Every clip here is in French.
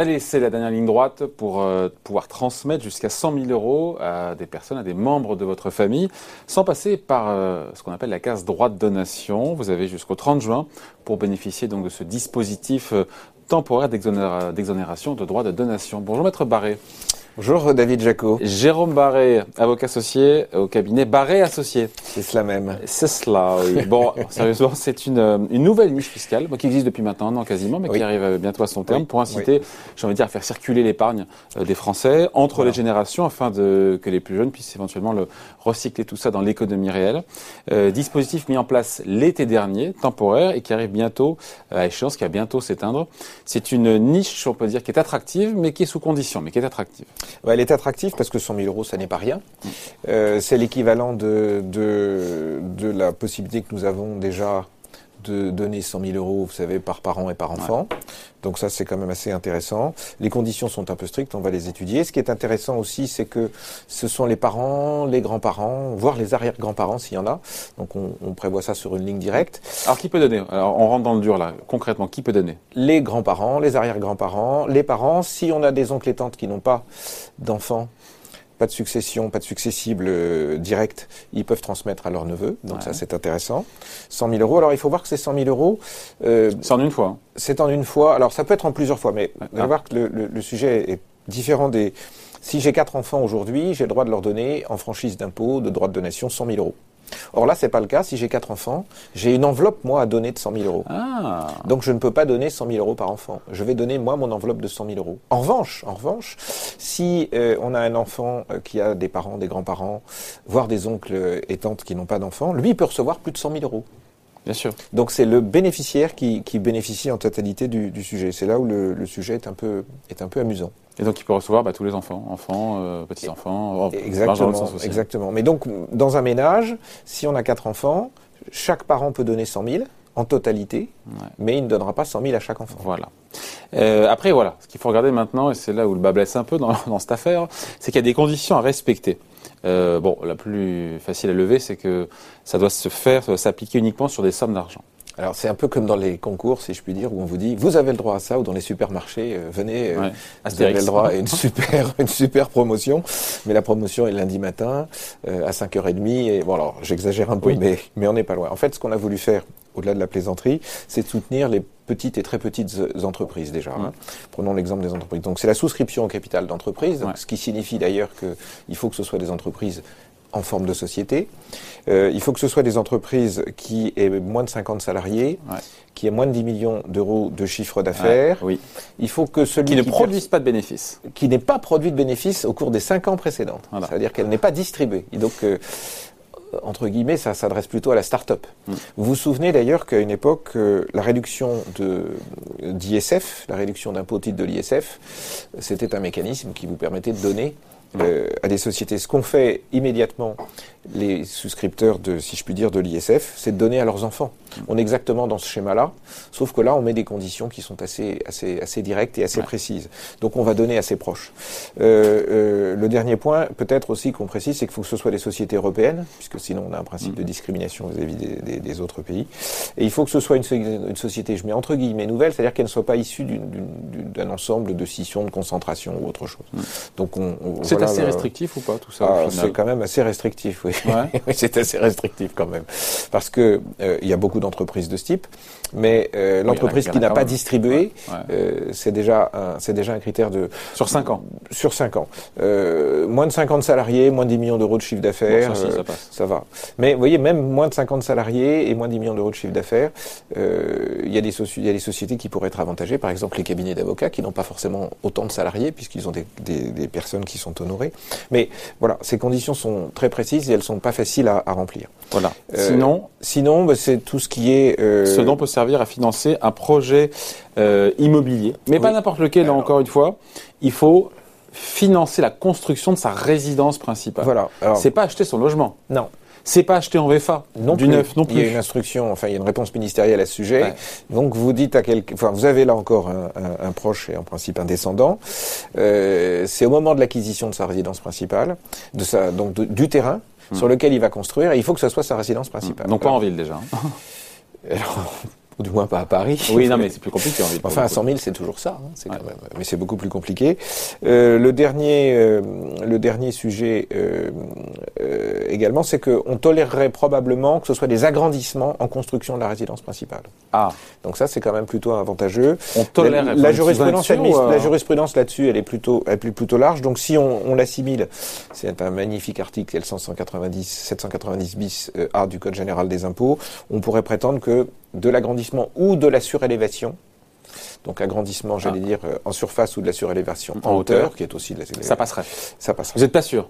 Allez, c'est la dernière ligne droite pour euh, pouvoir transmettre jusqu'à 100 000 euros à des personnes, à des membres de votre famille, sans passer par euh, ce qu'on appelle la case droit de donation. Vous avez jusqu'au 30 juin pour bénéficier de ce dispositif euh, temporaire d'exonération de droits de donation. Bonjour Maître Barré. Bonjour David Jacot. Jérôme Barré, avocat associé au cabinet Barré Associé. C'est cela même. C'est cela, oui. Bon, sérieusement, c'est une, euh, une, nouvelle niche fiscale qui existe depuis maintenant, non quasiment, mais qui arrive euh, bientôt à son terme pour inciter, j'ai envie de dire, à faire circuler l'épargne euh, des Français entre les générations afin de, que les plus jeunes puissent éventuellement le, recycler tout ça dans l'économie réelle. Euh, dispositif mis en place l'été dernier, temporaire, et qui arrive bientôt à échéance, qui va bientôt s'éteindre. C'est une niche, on peut dire, qui est attractive, mais qui est sous condition, mais qui est attractive elle est attractive parce que 100 000 euros, ça n'est pas rien. Euh, c'est l'équivalent de, de, de, la possibilité que nous avons déjà de donner 100 000 euros, vous savez, par parent et par enfant. Donc ça, c'est quand même assez intéressant. Les conditions sont un peu strictes, on va les étudier. Ce qui est intéressant aussi, c'est que ce sont les parents, les grands-parents, voire les arrière-grands-parents s'il y en a. Donc on, on, prévoit ça sur une ligne directe. Alors qui peut donner? Alors on rentre dans le dur là. Concrètement, qui peut donner? Les grands-parents, les arrière-grands-parents, les parents. Si on a des oncles et tantes qui n'ont pas d'enfants, pas de succession, pas de successible euh, direct, ils peuvent transmettre à leurs neveux. Donc ça, c'est intéressant. 100 000 euros. Alors il faut voir que ces 100 000 euros. Euh, c'est en une fois. Hein. C'est en une fois. Alors ça peut être en plusieurs fois, mais vous allez voir que le, le, le sujet est différent des. Si j'ai quatre enfants aujourd'hui, j'ai le droit de leur donner en franchise d'impôt, de droit de donation, 100 000 euros. Or là, c'est pas le cas. Si j'ai quatre enfants, j'ai une enveloppe, moi, à donner de 100 000 euros. Ah. Donc je ne peux pas donner 100 000 euros par enfant. Je vais donner, moi, mon enveloppe de 100 000 euros. En revanche, en revanche, si euh, on a un enfant euh, qui a des parents, des grands-parents, voire des oncles et tantes qui n'ont pas d'enfants, lui, il peut recevoir plus de 100 000 euros. Bien sûr. Donc c'est le bénéficiaire qui, qui, bénéficie en totalité du, du sujet. C'est là où le, le, sujet est un peu, est un peu amusant. Et donc il peut recevoir bah, tous les enfants, enfants, euh, petits-enfants, exactement, exactement. Mais donc dans un ménage, si on a quatre enfants, chaque parent peut donner 100 000 en totalité, ouais. mais il ne donnera pas 100 000 à chaque enfant. Voilà. Euh, après, voilà, ce qu'il faut regarder maintenant, et c'est là où le bas blesse un peu dans, dans cette affaire, c'est qu'il y a des conditions à respecter. Euh, bon, la plus facile à lever, c'est que ça doit se faire, ça doit s'appliquer uniquement sur des sommes d'argent. Alors c'est un peu comme dans les concours, si je puis dire, où on vous dit vous avez le droit à ça, ou dans les supermarchés, euh, venez, euh, ouais. vous avez le droit à une super, une super promotion. Mais la promotion est lundi matin euh, à 5h30. Et bon alors j'exagère un peu, Oui. mais, mais on n'est pas loin. En fait, ce qu'on a voulu faire, au-delà de la plaisanterie, c'est de soutenir les petites et très petites entreprises déjà. Hein. Prenons l'exemple des entreprises. Donc c'est la souscription au capital d'entreprise, Ouais. ce qui signifie d'ailleurs qu'il faut que ce soit des entreprises en forme de société. Euh, il faut que ce soit des entreprises qui aient moins de 50 salariés, Ouais. qui aient moins de 10 millions d'euros de chiffre d'affaires. Ouais, oui. Il faut que celui Qui ne qui produisent pas de bénéfices. qui n'ait pas produit de bénéfices au cours des 5 ans précédents. Voilà. C'est-à-dire qu'elle n'est pas distribuée. Et donc, euh, entre guillemets, ça s'adresse plutôt à la start-up. Mm. Vous vous souvenez d'ailleurs qu'à une époque, euh, la réduction de d'ISF, la réduction d'impôt au titre de l'ISF, c'était un mécanisme qui vous permettait de donner euh, à des sociétés. Ce qu'ont fait immédiatement les souscripteurs de, si je puis dire, de l'ISF, c'est de donner à leurs enfants. On est exactement dans ce schéma-là, sauf que là, on met des conditions qui sont assez, assez, assez directes et assez Ouais. précises. Donc, on va donner à ses proches. Euh, euh, le dernier point, peut-être aussi qu'on précise, c'est qu'il faut que ce soit des sociétés européennes, puisque sinon on a un principe de discrimination vis-à-vis des, des- des autres pays. Et il faut que ce soit une, so- une société, je mets entre guillemets, nouvelle, c'est-à-dire qu'elle ne soit pas issue d'un ensemble de scissions, de concentration ou autre chose. Donc, on, on- C'est assez restrictif ou pas tout ça ah, au c'est quand même assez restrictif, oui. Ouais. Oui, c'est assez restrictif quand même, parce que euh, il y a beaucoup d'entreprises de ce type, mais euh, l'entreprise qui n'a pas même. distribué, Ouais, ouais. euh, c'est déjà un, c'est déjà un critère de Sur 5 ans. sur 5 ans. Moins de 50 salariés, moins de 10 millions d'euros de chiffre d'affaires, Bon, ça, va. Mais vous voyez, même moins de 50 salariés et moins de 10 millions d'euros de chiffre d'affaires, il y, a des soci- il y a des sociétés qui pourraient être avantagées, par exemple les cabinets d'avocats qui n'ont pas forcément autant de salariés puisqu'ils ont des, des- des personnes qui sont Mais voilà, ces conditions sont très précises et elles sont pas faciles à, à remplir. Voilà. Euh, Sinon, Sinon, bah, c'est tout ce qui est... euh, ce dont peut servir à financer un projet euh, immobilier. Mais pas n'importe lequel, Alors- encore une fois. Il faut financer la construction de sa résidence principale. Voilà. Alors, C'est pas acheter son logement. non. C'est pas acheter en VFA. Non du plus. neuf non Il y a plus. une instruction, enfin il y a une réponse ministérielle à ce sujet. Ouais. Donc vous dites à quelqu'un, enfin vous avez là encore un, un- un proche et en principe un descendant. Euh, c'est au moment de l'acquisition de sa résidence principale, de sa donc de- du terrain sur lequel il va construire, et il faut que ce soit sa résidence principale. Donc pas en ville déjà. hein. Alors, ou du moins pas à Paris. Oui, non, mais c'est plus compliqué. enfin, à 100 000, c'est toujours ça. Hein, c'est quand même, mais c'est beaucoup plus compliqué. Euh, le dernier, euh, le dernier sujet euh, euh également, c'est qu'on tolérerait probablement que ce soit des agrandissements en construction de la résidence principale. Ah. Donc ça, c'est quand même plutôt avantageux. On tolère la, la jurisprudence, la jurisprudence là-dessus, elle est plutôt, elle est plutôt large. Donc si on, on l'assimile, c'est un magnifique article, c'est le 790 bis A du Code général des impôts. On pourrait prétendre que de l'agrandissement ou de la surélévation, donc agrandissement, j'allais ah. dire, euh, en surface ou de la surélévation en, hauteur, qui est aussi de la Ça passerait. Ça passerait. Vous n'êtes pas sûr?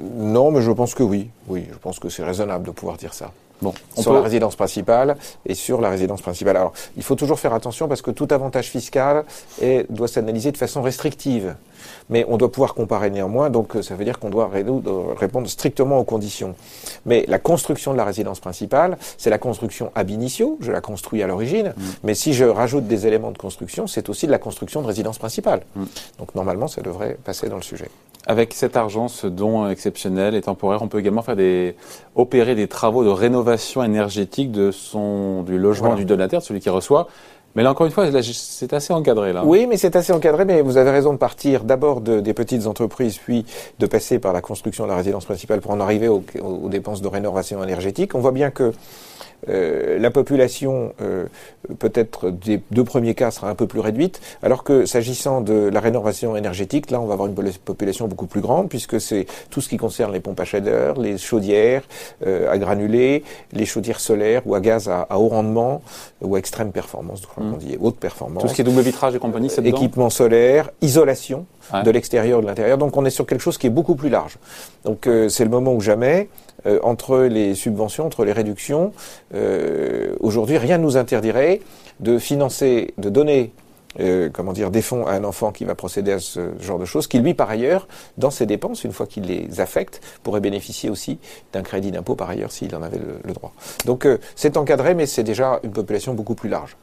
Non, mais je pense que oui. Oui, je pense que c'est raisonnable de pouvoir dire ça. Bon, sur la résidence principale et sur la résidence principale. Alors, il faut toujours faire attention parce que tout avantage fiscal est, doit s'analyser de façon restrictive. Mais on doit pouvoir comparer néanmoins, donc euh, ça veut dire qu'on doit répondre strictement aux conditions. Mais la construction de la résidence principale, c'est la construction ab initio, je la construis à l'origine, mm. mais si je rajoute des éléments de construction, c'est aussi de la construction de résidence principale. Mm. Donc normalement, ça devrait passer dans le sujet. Avec cet argent, ce don exceptionnel et temporaire, on peut également faire des, opérer des travaux de rénovation énergétique de son, du logement du donataire, celui qui reçoit. Mais là, encore une fois, c'est assez encadré. Là. Oui, mais c'est assez encadré, mais vous avez raison de partir d'abord de, des petites entreprises, puis de passer par la construction de la résidence principale pour en arriver aux, aux dépenses de rénovation énergétique. On voit bien que euh, la population, euh, peut-être des deux premiers cas, sera un peu plus réduite, alors que s'agissant de la rénovation énergétique, là, on va avoir une population beaucoup plus grande, puisque c'est tout ce qui concerne les pompes à chaleur, les chaudières euh, à granulés, les chaudières solaires ou à gaz à, haut rendement ou à extrême performance, mmh. dit haute performance. Tout ce qui est double vitrage et compagnie, c'est Équipement solaire, isolation de l'extérieur, de l'intérieur. Donc on est sur quelque chose qui est beaucoup plus large. Donc c'est le moment où jamais euh, entre les subventions, entre les réductions. Euh, aujourd'hui, rien ne nous interdirait de financer, de donner euh, comment dire, des fonds à un enfant qui va procéder à ce genre de choses, qui lui, par ailleurs, dans ses dépenses, une fois qu'il les affecte, pourrait bénéficier aussi d'un crédit d'impôt par ailleurs s'il en avait le, droit. Donc c'est encadré, mais c'est déjà une population beaucoup plus large.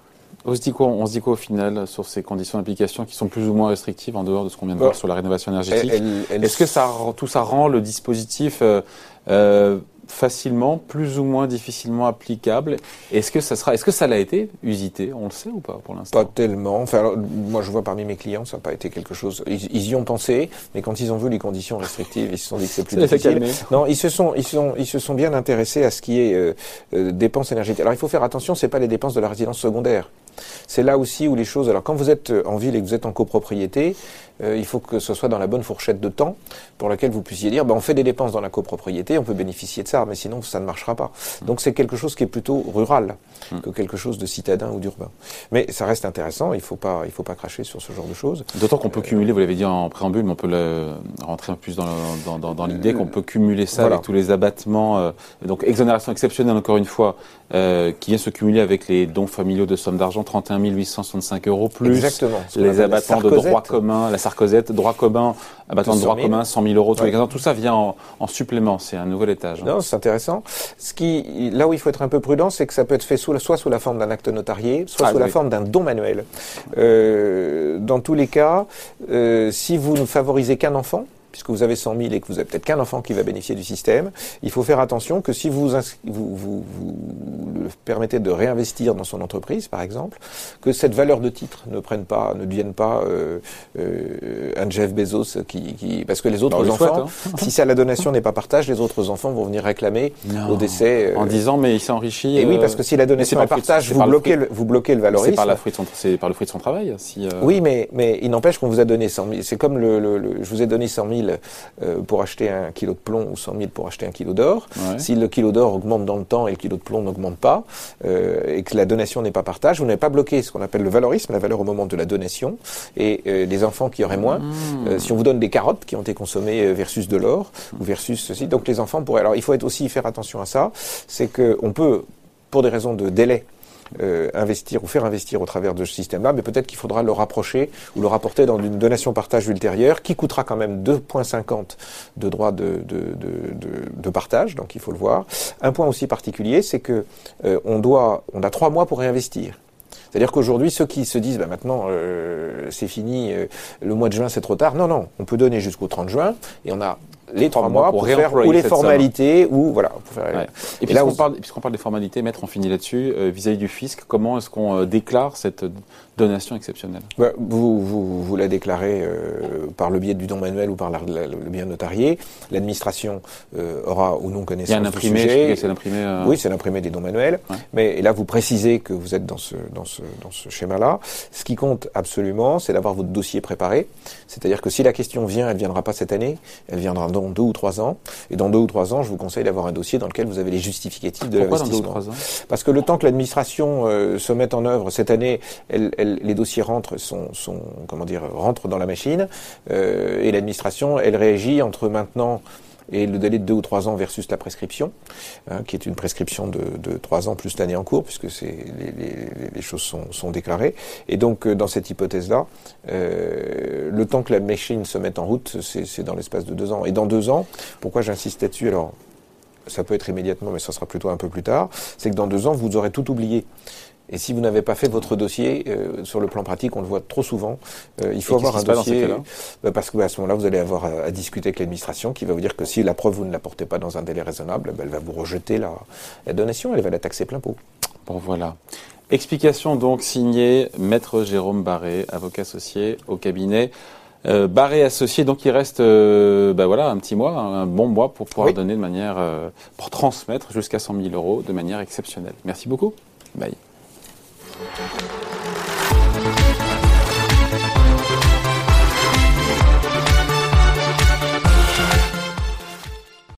On se dit quoi, on se dit quoi au final sur ces conditions d'application qui sont plus ou moins restrictives en dehors de ce qu'on vient de voir sur la rénovation énergétique? Est-ce que ça, tout ça rend le dispositif euh, facilement, plus ou moins difficilement applicable. Est-ce que ça sera, est-ce que ça l'a été usité? On le sait ou pas pour l'instant? Pas tellement. Enfin, moi, je vois parmi mes clients, ça n'a pas été quelque chose. Ils, y ont pensé, mais quand ils ont vu les conditions restrictives, ils se sont dit que c'est plus difficile. Non, ils se sont, ils sont, ils se sont bien intéressés à ce qui est euh, euh, dépenses énergétiques. Alors, il faut faire attention, c'est pas les dépenses de la résidence secondaire. C'est là aussi où les choses. Alors, quand vous êtes en ville et que vous êtes en copropriété, euh, il faut que ce soit dans la bonne fourchette de temps pour laquelle vous puissiez dire, ben, on fait des dépenses dans la copropriété, on peut bénéficier de ça, mais sinon ça ne marchera pas. Mmh. Donc c'est quelque chose qui est plutôt rural mmh. que quelque chose de citadin ou d'urbain. Mais ça reste intéressant, il faut pas, il faut pas cracher sur ce genre de choses. D'autant qu'on peut cumuler, vous l'avez dit en préambule, mais on peut le, rentrer un peu plus dans, dans, dans, l'idée qu'on peut cumuler ça avec tous les abattements, euh, donc exonération exceptionnelle encore une fois, euh, qui vient se cumuler avec les dons familiaux de sommes d'argent, 31 865 euros plus Exactement, les abattements de droit commun, la Sarkozette, droit commun, abattement de droit commun, 100 000 euros tous les ans. Tout ça vient en, supplément. C'est un nouvel étage. Hein. Non, c'est intéressant. Ce qui, là où il faut être un peu prudent, c'est que ça peut être fait sous, soit sous la forme d'un acte notarié, soit ah, sous la forme d'un don manuel. Euh, dans tous les cas, euh, si vous ne favorisez qu'un enfant, puisque vous avez 100 000 et que vous avez peut-être qu'un enfant qui va bénéficier du système, il faut faire attention que si vous, vous, vous, le permettez de réinvestir dans son entreprise, par exemple, que cette valeur de titre ne prenne pas, ne devienne pas euh, euh, un Jeff Bezos qui, qui, parce que les autres enfants, hein. si ça la donation n'est pas partage, les autres enfants vont venir réclamer au décès. Euh, en disant mais il s'est enrichi. Et oui, parce que si la donation est partage, vous bloquez, le, vous bloquez le valorisme. C'est par, la fruit de son, c'est par le fruit de son travail. Si, Oui, mais mais il n'empêche qu'on vous a donné 100 000. C'est comme le, le, je vous ai donné 100 000 euh, pour acheter un kilo de plomb ou 100 000 pour acheter un kilo d'or. Si le kilo d'or augmente dans le temps et le kilo de plomb n'augmente pas, euh, et que la donation n'est pas partage, vous n'avez pas bloqué ce qu'on appelle le valorisme, la valeur au moment de la donation. Et euh, les enfants qui auraient moins, mmh. si on vous donne des carottes qui ont été consommées versus de l'or ou versus ceci, donc les enfants pourraient. Alors il faut être aussi faire attention à ça, c'est qu'on peut, pour des raisons de délai, euh, investir ou faire investir au travers de ce système-là, mais peut-être qu'il faudra le rapprocher ou le rapporter dans une donation partage ultérieure qui coûtera quand même 2,50 de droits de, de, de, partage, donc il faut le voir. Un point aussi particulier, c'est que euh, on doit, on a trois mois pour réinvestir. C'est-à-dire qu'aujourd'hui, ceux qui se disent bah, maintenant euh, c'est fini, le mois de juin c'est trop tard, non, non, on peut donner jusqu'au 30 juin et on a les trois mois pour, faire ou les formalités ou voilà. Pour faire, Et, puisqu'on parle, parle, des formalités, maître, on finit là-dessus. Euh, vis-à-vis du fisc, comment est-ce qu'on euh, déclare cette donation exceptionnelle vous, vous, vous, la déclarez euh, par le biais du don manuel ou par le bien notarié. L'administration aura ou non connaissance Il y a un imprimé, c'est l'imprimé. Oui, c'est l'imprimé des dons manuels. Mais là, vous précisez que vous êtes dans ce dans ce dans ce schéma-là. Ce qui compte absolument, c'est d'avoir votre dossier préparé. C'est-à-dire que si la question vient, elle viendra pas cette année, elle viendra dans deux ou trois ans. Et dans deux ou trois ans, je vous conseille d'avoir un dossier dans lequel vous avez les justificatifs de l'investissement. Parce que le temps que l'administration euh, se mette en œuvre cette année, elle, elle, les dossiers rentrent, sont, sont, comment dire, rentrent dans la machine, euh, et l'administration, elle réagit entre maintenant et le délai de deux ou trois ans versus la prescription, hein, qui est une prescription de, de trois ans plus l'année en cours, puisque les, choses sont, sont, déclarées. Et donc, euh, dans cette hypothèse-là, euh, le temps que la machine se mette en route, c'est dans l'espace de deux ans. Et dans deux ans, pourquoi j'insiste là-dessus? Alors, ça peut être immédiatement, mais ça sera plutôt un peu plus tard, c'est que dans deux ans, vous aurez tout oublié. Et si vous n'avez pas fait votre dossier, euh, sur le plan pratique, on le voit trop souvent, euh, il faut avoir un dossier. Bah, parce que bah, à ce moment-là, vous allez avoir à, discuter avec l'administration qui va vous dire que si la preuve vous ne la portez pas dans un délai raisonnable, bah, elle va vous rejeter la, la donation, elle va la taxer plein pot. Bon voilà. Explication donc signée Maître Jérôme Barré, avocat associé au cabinet. Euh, Barré associé, donc il reste euh, bah voilà, un petit mois, un bon mois pour pouvoir donner de manière, euh, pour transmettre jusqu'à 100 000 euros de manière exceptionnelle. Merci beaucoup. Bye.